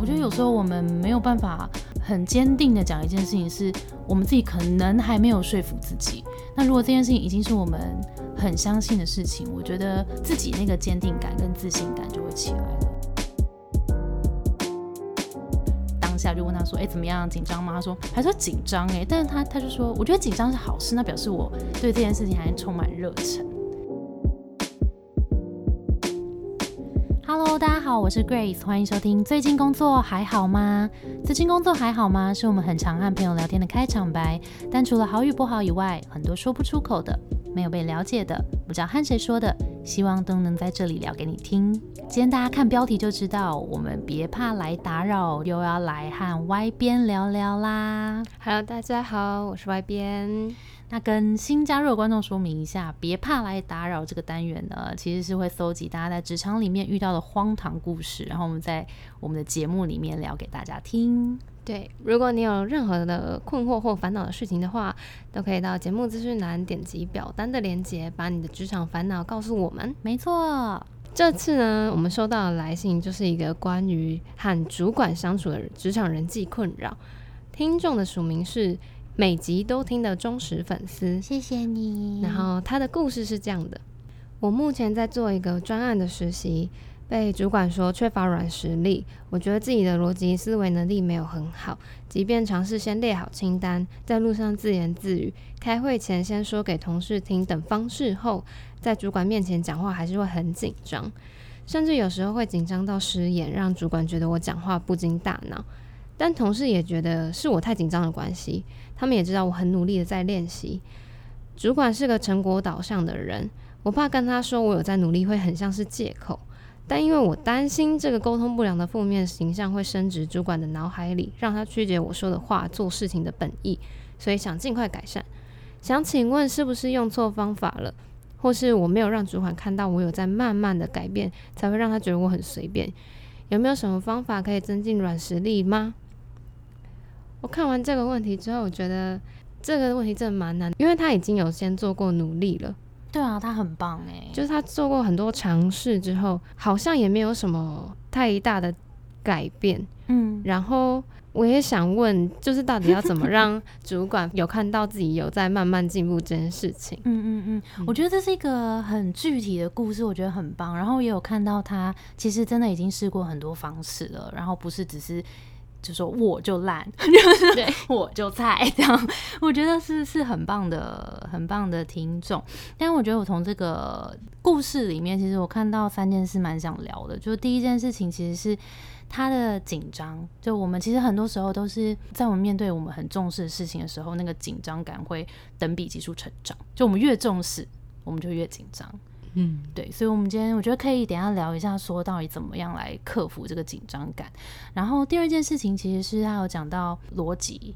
我觉得有时候我们没有办法很坚定的讲一件事情，是我们自己可能还没有说服自己。那如果这件事情已经是我们很相信的事情，我觉得自己那个坚定感跟自信感就会起来了。当下就问他说：“哎，怎么样？紧张吗？”他说：“还说紧张哎。”但是他他就说：“我觉得紧张是好事，那表示我对这件事情还充满热忱。”好，我是 Grace，欢迎收听。最近工作还好吗？最近工作还好吗？是我们很常和朋友聊天的开场白。但除了好与不好以外，很多说不出口的，没有被了解的，不知道和谁说的，希望都能在这里聊给你听。今天大家看标题就知道，我们别怕来打扰，又要来和 Y 边聊聊啦。Hello，大家好，我是 Y 边。那跟新加入的观众说明一下，别怕来打扰这个单元呢，其实是会搜集大家在职场里面遇到的荒唐故事，然后我们在我们的节目里面聊给大家听。对，如果你有任何的困惑或烦恼的事情的话，都可以到节目资讯栏点击表单的链接，把你的职场烦恼告诉我们。没错，这次呢，我们收到的来信就是一个关于和主管相处的职场人际困扰，听众的署名是。每集都听的忠实粉丝，谢谢你。然后他的故事是这样的：我目前在做一个专案的实习，被主管说缺乏软实力。我觉得自己的逻辑思维能力没有很好，即便尝试先列好清单，在路上自言自语，开会前先说给同事听等方式后，在主管面前讲话还是会很紧张，甚至有时候会紧张到失言，让主管觉得我讲话不经大脑。但同事也觉得是我太紧张的关系，他们也知道我很努力的在练习。主管是个成果导向的人，我怕跟他说我有在努力会很像是借口。但因为我担心这个沟通不良的负面形象会升值主管的脑海里，让他曲解我说的话、做事情的本意，所以想尽快改善。想请问是不是用错方法了，或是我没有让主管看到我有在慢慢的改变，才会让他觉得我很随便？有没有什么方法可以增进软实力吗？我看完这个问题之后，我觉得这个问题真的蛮难，因为他已经有先做过努力了。对啊，他很棒哎，就是他做过很多尝试之后，好像也没有什么太大的改变。嗯，然后我也想问，就是到底要怎么 让主管有看到自己有在慢慢进步这件事情？嗯嗯嗯，我觉得这是一个很具体的故事，我觉得很棒。然后也有看到他其实真的已经试过很多方式了，然后不是只是。就说我就烂，对，我就菜这样，我觉得是是很棒的，很棒的听众。但我觉得我从这个故事里面，其实我看到三件事蛮想聊的。就第一件事情，其实是他的紧张。就我们其实很多时候都是在我们面对我们很重视的事情的时候，那个紧张感会等比级数成长。就我们越重视，我们就越紧张。嗯，对，所以，我们今天我觉得可以等下聊一下，说到底怎么样来克服这个紧张感。然后第二件事情，其实是他有讲到逻辑。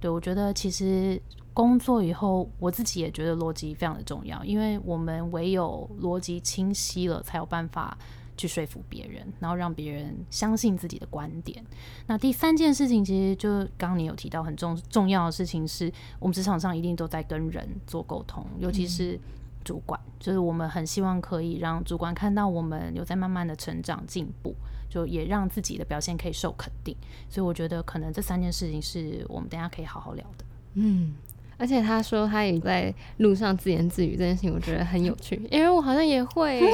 对我觉得，其实工作以后，我自己也觉得逻辑非常的重要，因为我们唯有逻辑清晰了，才有办法去说服别人，然后让别人相信自己的观点。那第三件事情，其实就刚刚你有提到很重重要的事情，是我们职场上一定都在跟人做沟通，尤其是。主管就是我们很希望可以让主管看到我们有在慢慢的成长进步，就也让自己的表现可以受肯定。所以我觉得可能这三件事情是我们等下可以好好聊的。嗯。而且他说他也在路上自言自语这件事情，我觉得很有趣，因为我好像也会，就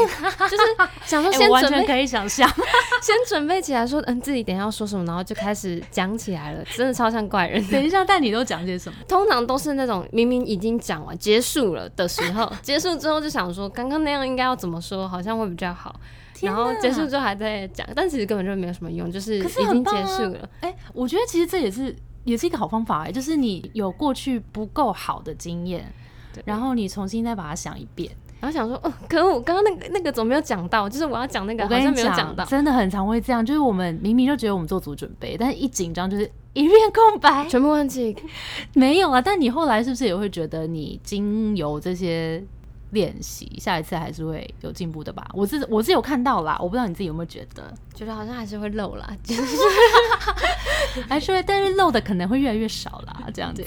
是想说先准备可以想象，先准备起来说，嗯，自己等下要说什么，然后就开始讲起来了，真的超像怪人。等一下，但你都讲些什么？通常都是那种明明已经讲完结束了的时候，结束之后就想说刚刚那样应该要怎么说，好像会比较好，然后结束之后还在讲，但其实根本就没有什么用，就是已经结束了。哎，我觉得其实这也是。也是一个好方法哎，就是你有过去不够好的经验，然后你重新再把它想一遍，然后想说，哦，可我刚刚那个那个怎么没有讲到？就是我要讲那个，我跟你讲，真的很常会这样，就是我们明明就觉得我们做足准备，但是一紧张就是一片空白，全部忘记，没有啊。但你后来是不是也会觉得你经由这些？练习，下一次还是会有进步的吧？我是我是有看到啦，我不知道你自己有没有觉得，觉得好像还是会漏啦，就是还是会，但是漏的可能会越来越少啦，这样子。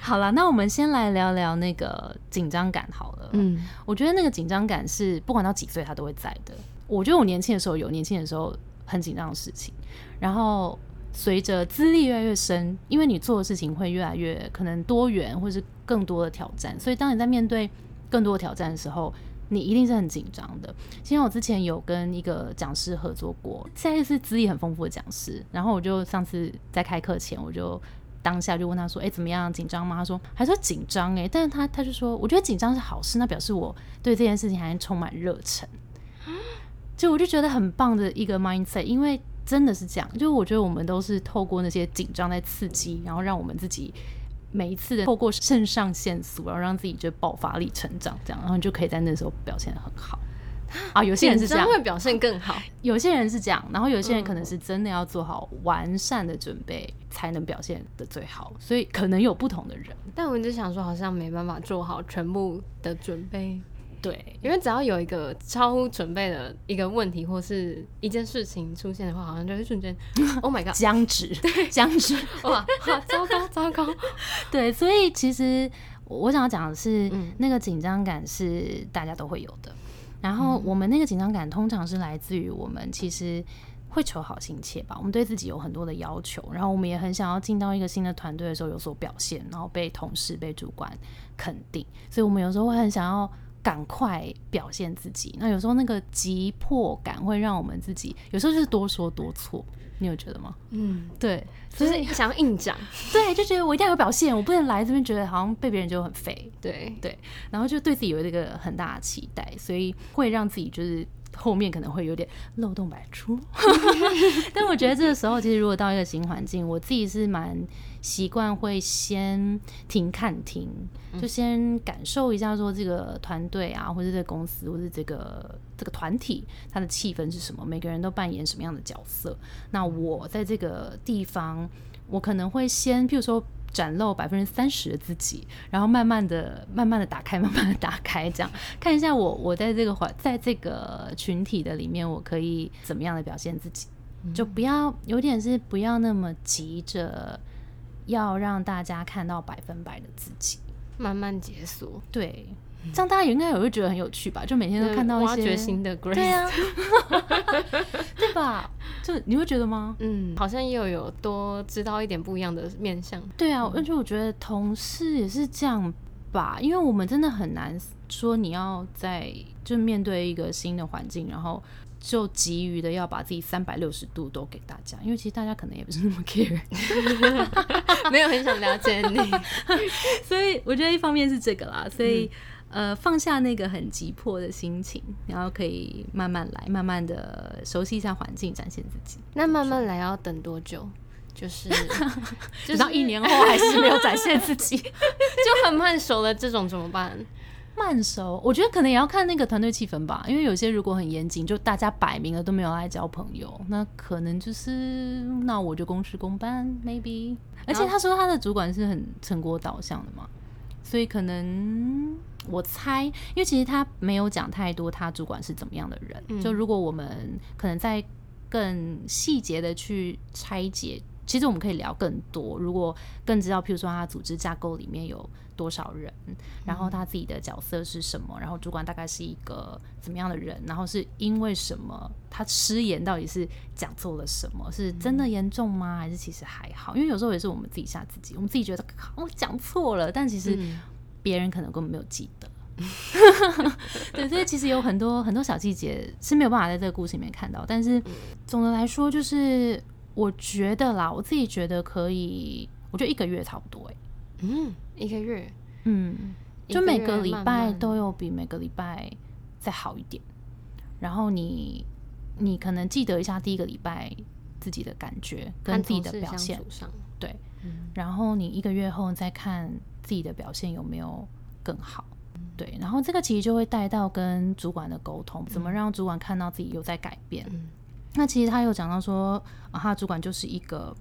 好了，那我们先来聊聊那个紧张感好了。嗯，我觉得那个紧张感是不管到几岁他都会在的。我觉得我年轻的时候有，年轻的时候很紧张的事情。然后随着资历越来越深，因为你做的事情会越来越可能多元，或是更多的挑战，所以当你在面对更多的挑战的时候，你一定是很紧张的。其实我之前有跟一个讲师合作过，现在是资历很丰富的讲师，然后我就上次在开课前，我就当下就问他说：“哎，怎么样？紧张吗？”他说：“还说紧张哎。”但是他他就说：“我觉得紧张是好事，那表示我对这件事情还充满热忱。”就我就觉得很棒的一个 mindset，因为真的是这样。就我觉得我们都是透过那些紧张在刺激，然后让我们自己。每一次的透过肾上腺素，然后让自己就爆发力成长，这样，然后你就可以在那时候表现的很好啊。有些人是这样会表现更好，有些人是这样，然后有些人可能是真的要做好完善的准备才能表现的最好，所以可能有不同的人。但我就想说，好像没办法做好全部的准备。对，因为只要有一个超乎准备的一个问题或是一件事情出现的话，好像就会瞬间，Oh my god，僵直，对僵直，哇，糟糕，糟糕。对，所以其实我想要讲的是，嗯那个紧张感是大家都会有的。然后我们那个紧张感通常是来自于我们其实会求好心切吧，我们对自己有很多的要求，然后我们也很想要进到一个新的团队的时候有所表现，然后被同事、被主管肯定，所以我们有时候会很想要。赶快表现自己，那有时候那个急迫感会让我们自己有时候就是多说多错，你有觉得吗？嗯，对，就是想要硬讲，对，就觉得我一定要有表现，我不能来这边觉得好像被别人就很废，对对，然后就对自己有一个很大的期待，所以会让自己就是后面可能会有点漏洞百出。但我觉得这个时候，其实如果到一个新环境，我自己是蛮。习惯会先停看停，就先感受一下说这个团队啊，或者这个公司，或者这个这个团体，它的气氛是什么？每个人都扮演什么样的角色？那我在这个地方，我可能会先，譬如说展露百分之三十的自己，然后慢慢的、慢慢的打开，慢慢的打开，这样看一下我我在这个环，在这个群体的里面，我可以怎么样的表现自己？就不要有点是不要那么急着。要让大家看到百分百的自己，慢慢解锁。对，这样大家也应该也会觉得很有趣吧？就每天都看到一些新的 Grace，对啊，对吧？就你会觉得吗？嗯，好像又有多知道一点不一样的面相。对啊，而且我觉得同事也是这样吧，因为我们真的很难说你要在就面对一个新的环境，然后。就急于的要把自己三百六十度都给大家，因为其实大家可能也不是那么 care，没有很想了解你，所以我觉得一方面是这个啦，所以呃放下那个很急迫的心情，然后可以慢慢来，慢慢的熟悉一下环境，展现自己。那慢慢来要等多久？就是 直到一年后还是没有展现自己，就很慢熟了，这种怎么办？慢熟，我觉得可能也要看那个团队气氛吧。因为有些如果很严谨，就大家摆明了都没有来交朋友，那可能就是那我就公事公办，maybe。而且他说他的主管是很成果导向的嘛，所以可能我猜，因为其实他没有讲太多他主管是怎么样的人。就如果我们可能在更细节的去拆解，其实我们可以聊更多。如果更知道，譬如说他组织架构里面有。多少人？然后他自己的角色是什么？然后主管大概是一个怎么样的人？然后是因为什么？他失言到底是讲错了什么？是真的严重吗？还是其实还好？因为有时候也是我们自己吓自己，我们自己觉得我讲错了，但其实别人可能根本没有记得。对，所以其实有很多很多小细节是没有办法在这个故事里面看到。但是总的来说，就是我觉得啦，我自己觉得可以，我觉得一个月差不多。哎。嗯，一个月，嗯，就每个礼拜都有比每个礼拜再好一点。然后你，你可能记得一下第一个礼拜自己的感觉跟自己的表现，对，然后你一个月后再看自己的表现有没有更好，对，然后这个其实就会带到跟主管的沟通，怎么让主管看到自己有在改变。那其实他有讲到说，啊，他主管就是一个。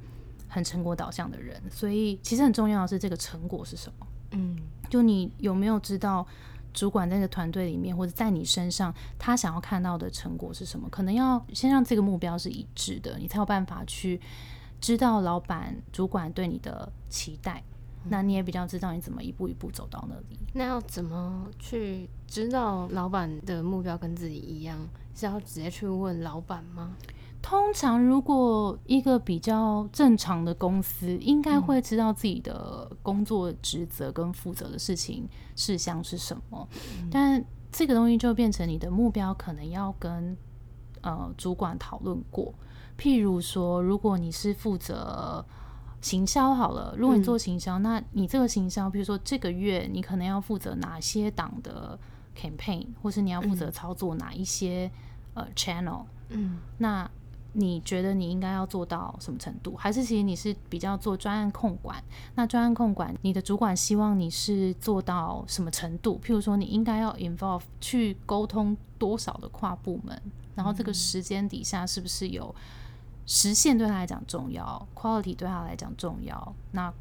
很成果导向的人，所以其实很重要的是这个成果是什么？嗯，就你有没有知道主管在这个团队里面，或者在你身上，他想要看到的成果是什么？可能要先让这个目标是一致的，你才有办法去知道老板、主管对你的期待。那你也比较知道你怎么一步一步走到那里。那要怎么去知道老板的目标跟自己一样？是要直接去问老板吗？通常如果一个比较正常的公司，应该会知道自己的工作职责跟负责的事情事项是什么，但这个东西就变成你的目标，可能要跟呃主管讨论过。譬如说，如果你是负责行销好了，如果你做行销，那你这个行销，比如说这个月你可能要负责哪些档的 campaign，或是你要负责操作哪一些呃 channel，嗯，那你觉得你应该要做到什么程度？还是其实你是比较做专案控管？那专案控管，你的主管希望你是做到什么程度？譬如说，你应该要 involve 去沟通多少的跨部门，然后这个时间底下是不是有？实现对他来讲重要，quality 对他来讲重要。那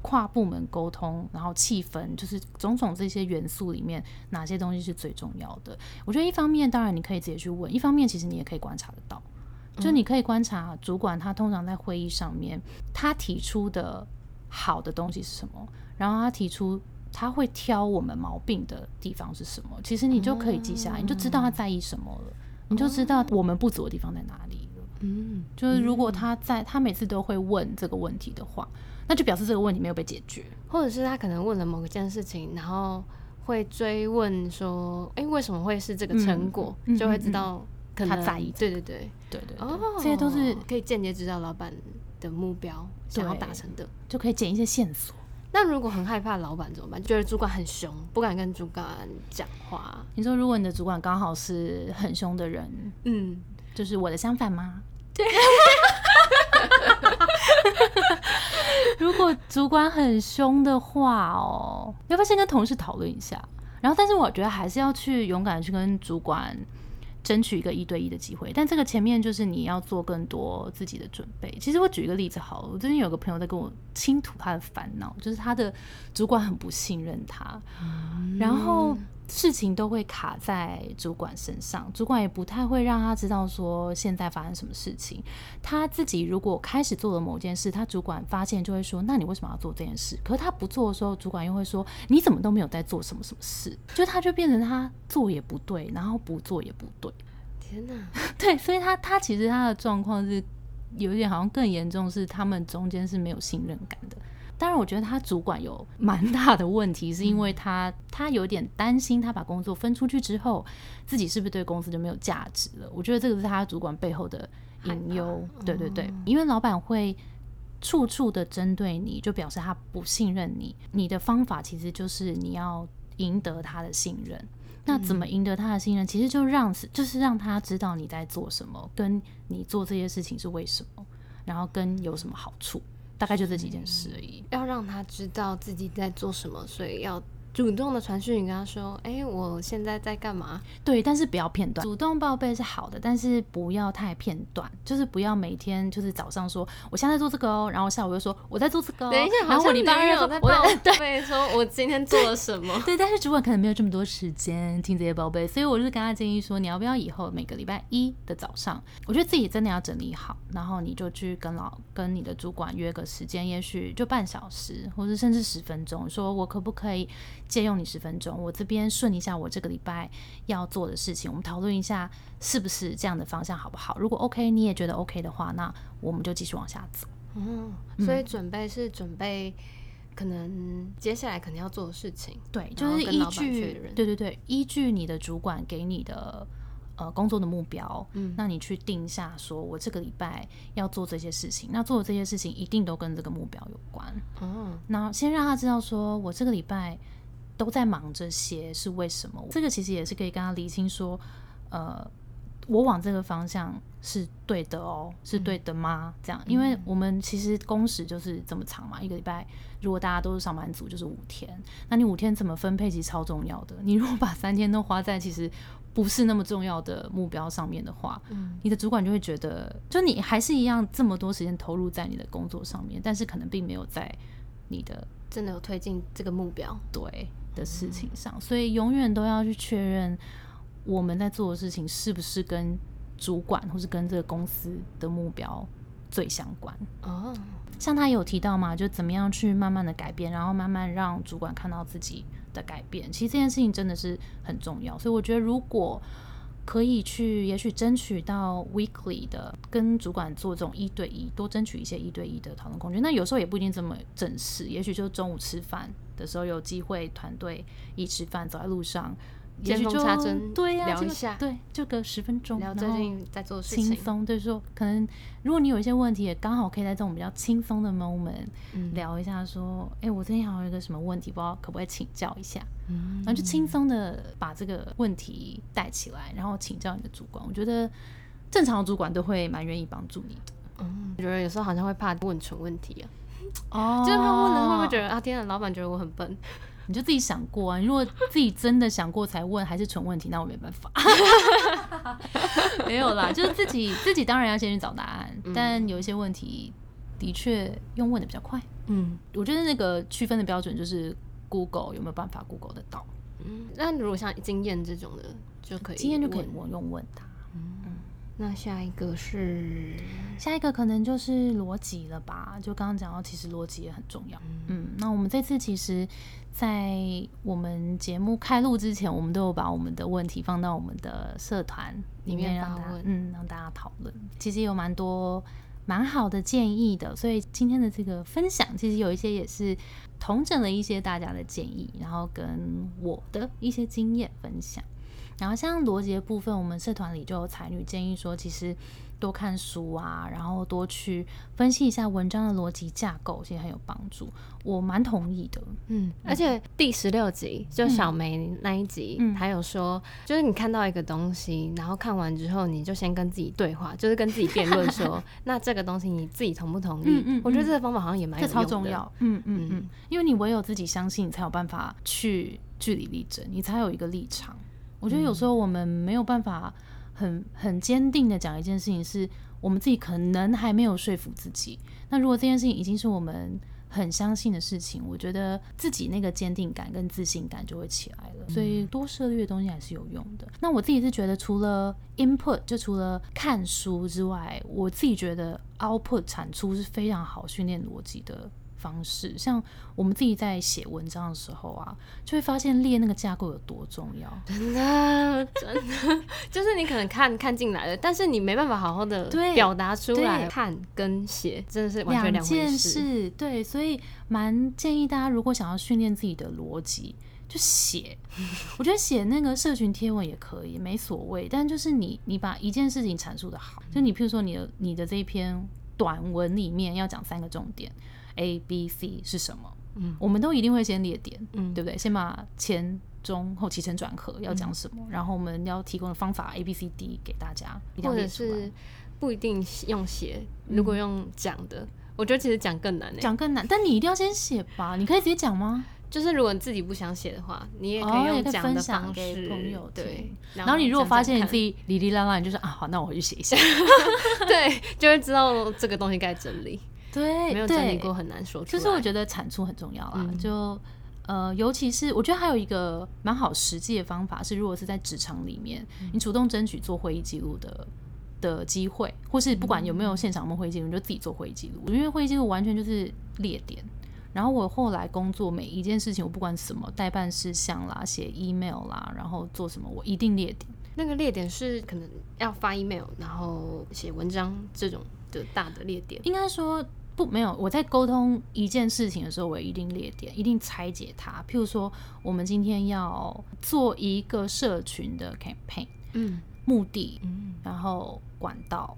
跨部门沟通，然后气氛，就是种种这些元素里面，哪些东西是最重要的？我觉得一方面，当然你可以直接去问；一方面，其实你也可以观察得到。就你可以观察主管，他通常在会议上面，他提出的好的东西是什么，然后他提出他会挑我们毛病的地方是什么。其实你就可以记下来，你就知道他在意什么了，你就知道我们不足的地方在哪里。嗯，就是如果他在他每次都会问这个问题的话，那就表示这个问题没有被解决，或者是他可能问了某一件事情，然后会追问说，哎，为什么会是这个成果？就会知道他在意。对对对对对，哦，这些都是可以间接知道老板的目标想要达成的，就可以捡一些线索。那如果很害怕老板怎么办？觉得主管很凶，不敢跟主管讲话。你说，如果你的主管刚好是很凶的人，嗯，就是我的相反吗？对，如果主管很凶的话哦，要不要先跟同事讨论一下？然后，但是我觉得还是要去勇敢去跟主管争取一个一对一的机会。但这个前面就是你要做更多自己的准备。其实我举一个例子好了，我最近有个朋友在跟我倾吐他的烦恼，就是他的主管很不信任他，然后。事情都会卡在主管身上，主管也不太会让他知道说现在发生什么事情。他自己如果开始做了某件事，他主管发现就会说：“那你为什么要做这件事？”可是他不做的时候，主管又会说：“你怎么都没有在做什么什么事？”就他就变成他做也不对，然后不做也不对。天哪！对，所以他他其实他的状况是有一点好像更严重，是他们中间是没有信任感的。当然，我觉得他主管有蛮大的问题，是因为他他有点担心，他把工作分出去之后，自己是不是对公司就没有价值了？我觉得这个是他主管背后的隐忧。对对对，因为老板会处处的针对你，就表示他不信任你。你的方法其实就是你要赢得他的信任。那怎么赢得他的信任？其实就让就是让他知道你在做什么，跟你做这些事情是为什么，然后跟有什么好处。大概就这几件事而已，要让他知道自己在做什么，所以要。主动的传讯，你跟他说：“哎，我现在在干嘛？”对，但是不要片段。主动报备是好的，但是不要太片段，就是不要每天就是早上说我现在做这个哦，然后下午又说我在做这个。等一下，然后我礼拜二有在报 备，说我今天做了什么？对，但是主管可能没有这么多时间听这些报备，所以我就是跟他建议说，你要不要以后每个礼拜一的早上，我觉得自己真的要整理好，然后你就去跟老跟你的主管约个时间，也许就半小时，或者甚至十分钟，说我可不可以？借用你十分钟，我这边顺一下我这个礼拜要做的事情，我们讨论一下是不是这样的方向好不好？如果 OK，你也觉得 OK 的话，那我们就继续往下走。嗯，所以准备是准备可能接下来可能要做的事情，对，就是依据对对对，依据你的主管给你的呃工作的目标，嗯，那你去定下，说我这个礼拜要做这些事情，那做的这些事情一定都跟这个目标有关。嗯，那先让他知道，说我这个礼拜。都在忙这些是为什么？这个其实也是可以跟他理清说，呃，我往这个方向是对的哦，是对的吗？这样，因为我们其实工时就是这么长嘛，一个礼拜如果大家都是上班族，就是五天，那你五天怎么分配其实超重要的。你如果把三天都花在其实不是那么重要的目标上面的话，嗯，你的主管就会觉得，就你还是一样这么多时间投入在你的工作上面，但是可能并没有在你的真的有推进这个目标，对。的事情上，所以永远都要去确认我们在做的事情是不是跟主管或是跟这个公司的目标最相关。哦，像他有提到嘛，就怎么样去慢慢的改变，然后慢慢让主管看到自己的改变。其实这件事情真的是很重要，所以我觉得如果。可以去，也许争取到 weekly 的跟主管做这种一对一，多争取一些一对一的讨论空间。那有时候也不一定这么正式，也许就中午吃饭的时候有机会团队一吃饭，走在路上。见缝插针，对呀，聊一下，对，就隔十分钟，聊最近在做事情，轻松。对，说可能如果你有一些问题，也刚好可以在这种比较轻松的 moment 聊一下，说，哎，我最近好像有一个什么问题，不知道可不可以请教一下？嗯，然后就轻松的把这个问题带起来，然后请教你的主管。我觉得正常的主管都会蛮愿意帮助你的。嗯，我觉得有时候好像会怕问蠢问题啊，哦，就是他问了会不会觉得啊，天啊，老板觉得我很笨。你就自己想过啊！你如果自己真的想过才问，还是蠢问题，那我没办法。没有啦，就是自己自己当然要先去找答案，但有一些问题的确用问的比较快。嗯，我觉得那个区分的标准就是 Google 有没有办法 Google 得到。嗯，那如果像经验这种的就可以，经验就可以我用问他。那下一个是下一个可能就是逻辑了吧？就刚刚讲到，其实逻辑也很重要。嗯，那我们这次其实，在我们节目开录之前，我们都有把我们的问题放到我们的社团里面，让大家嗯让大家讨论。其实有蛮多蛮好的建议的，所以今天的这个分享，其实有一些也是统整了一些大家的建议，然后跟我的一些经验分享。然后像逻辑的部分，我们社团里就有才女建议说，其实多看书啊，然后多去分析一下文章的逻辑架构，其实很有帮助。我蛮同意的，嗯。而且第十六集就小梅那一集，还有说，就是你看到一个东西，然后看完之后，你就先跟自己对话，就是跟自己辩论说，那这个东西你自己同不同意？嗯嗯。我觉得这个方法好像也蛮超重要，嗯嗯嗯。因为你唯有自己相信，你才有办法去据理力争，你才有一个立场。我觉得有时候我们没有办法很很坚定的讲一件事情，是我们自己可能还没有说服自己。那如果这件事情已经是我们很相信的事情，我觉得自己那个坚定感跟自信感就会起来了。所以多涉猎的东西还是有用的。那我自己是觉得，除了 input 就除了看书之外，我自己觉得 output 产出是非常好训练逻辑的。方式，像我们自己在写文章的时候啊，就会发现列那个架构有多重要。真的，真的，就是你可能看看进来了，但是你没办法好好的表达出来。看跟写真的是完全两件事。对，所以蛮建议大家，如果想要训练自己的逻辑，就写。我觉得写那个社群贴文也可以，没所谓。但就是你，你把一件事情阐述的好，就你譬如说你的你的这一篇短文里面要讲三个重点。A、B、C 是什么？嗯，我们都一定会先列点，嗯，对不对？先把前、中、后起承转合要讲什么，然后我们要提供的方法 A、B、C、D 给大家，或者是不一定用写，如果用讲的，我觉得其实讲更难，讲更难。但你一定要先写吧？你可以直接讲吗？就是如果你自己不想写的话，你也可以用讲的方式，朋友对。然后你如果发现你自己哩哩啦啦，你就说啊，好，那我回去写一下，对，就会知道这个东西该整理。对，没有整理过很难说。就是我觉得产出很重要啦，就呃，尤其是我觉得还有一个蛮好实际的方法是，如果是在职场里面，你主动争取做会议记录的的机会，或是不管有没有现场会议记录，你就自己做会议记录。因为会议记录完全就是列点。然后我后来工作每一件事情，我不管什么代办事项啦、写 email 啦，然后做什么，我一定列点。那个列点是可能要发 email，然后写文章这种的大的列点，应该说。不，没有。我在沟通一件事情的时候，我一定列点，一定拆解它。譬如说，我们今天要做一个社群的 campaign，嗯，目的，嗯，然后管道，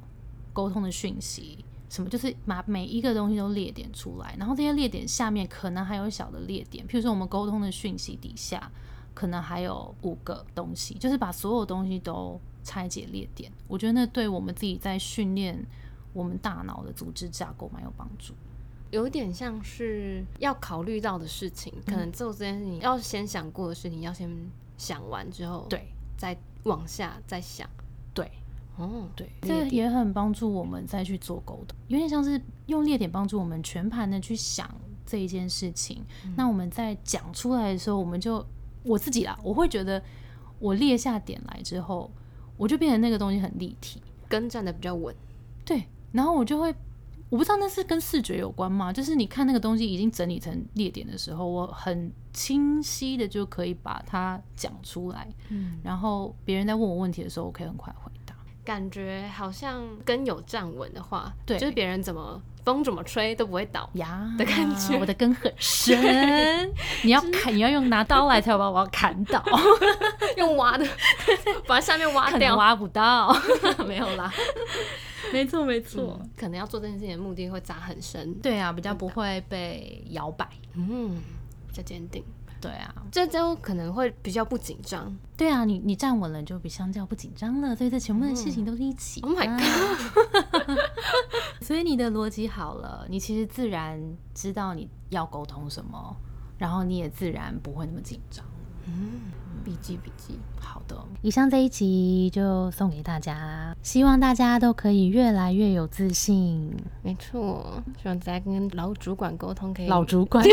沟通的讯息，什么，就是把每一个东西都列点出来。然后这些列点下面可能还有小的列点，譬如说我们沟通的讯息底下可能还有五个东西，就是把所有东西都拆解列点。我觉得那对我们自己在训练。我们大脑的组织架构蛮有帮助，有点像是要考虑到的事情，可能做这件事情要先想过的事情，要先想完之后，对，再往下再想，对，哦，对，这也很帮助我们再去做沟通，有点像是用列点帮助我们全盘的去想这一件事情。那我们在讲出来的时候，我们就我自己啦，我会觉得我列下点来之后，我就变成那个东西很立体，跟站的比较稳，对。然后我就会，我不知道那是跟视觉有关吗？就是你看那个东西已经整理成列点的时候，我很清晰的就可以把它讲出来。嗯，然后别人在问我问题的时候，我可以很快回答。感觉好像跟有站稳的话，对，就是别人怎么风怎么吹都不会倒呀的感觉。我的根很深，你要砍，你要用拿刀来才把我砍倒，用挖的 把下面挖掉，挖不到，没有啦。没错，没错，可能要做这件事情的目的会扎很深。对啊，比较不会被摇摆，嗯，比较坚定。对啊，这周可能会比较不紧张。对啊，你你站稳了，就比相较不紧张了。所以这全部的事情都是一起。Oh my god！所以你的逻辑好了，你其实自然知道你要沟通什么，然后你也自然不会那么紧张。嗯。笔记笔记，好的。以上这一集就送给大家，希望大家都可以越来越有自信。没错，希望大家跟老主管沟通可以。老主管。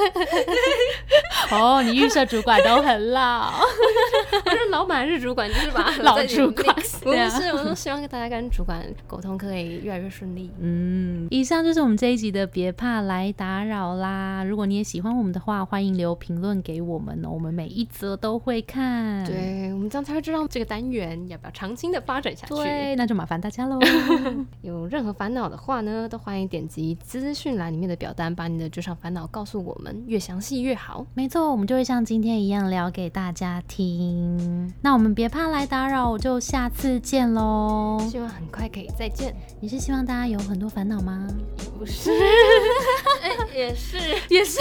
哦，你预设主管都很老，不是老板是主管，就是把 老主管。不是，我都希望大家跟主管沟通可以越来越顺利。嗯，以上就是我们这一集的，别怕来打扰啦。如果你也喜欢我们的话，欢迎留评论给我们哦，我们每一则都会看。对，我们这样才会知道这个单元要不要长期的发展下去。对，那就麻烦大家喽。有任何烦恼的话呢，都欢迎点击资讯栏里面的表单，把你的职场烦恼告诉我们，越详细越好。没错。我们就会像今天一样聊给大家听。那我们别怕来打扰，就下次见喽。希望很快可以再见。你是希望大家有很多烦恼吗？不是，也是，也是，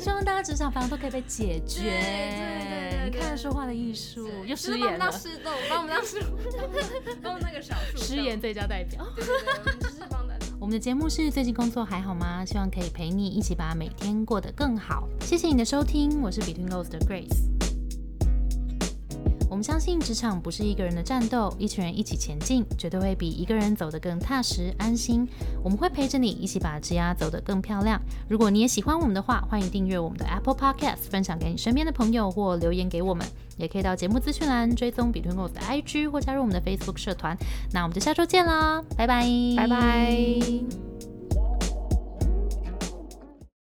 希望大家职场烦恼都可以被解决。对你看说话的艺术，又失言了。帮我们当失动，帮我们当失，帮我们那个少数失言最佳代表。对对对，我们只是帮的。我们的节目是最近工作还好吗？希望可以陪你一起把每天过得更好。谢谢你的收听，我是 Between Ghost 的 Grace。我们相信职场不是一个人的战斗，一群人一起前进，绝对会比一个人走得更踏实安心。我们会陪着你一起把职涯走得更漂亮。如果你也喜欢我们的话，欢迎订阅我们的 Apple Podcast，分享给你身边的朋友或留言给我们。也可以到节目资讯栏追踪 Between Ghost 的 IG 或加入我们的 Facebook 社团。那我们就下周见啦，拜拜，拜拜。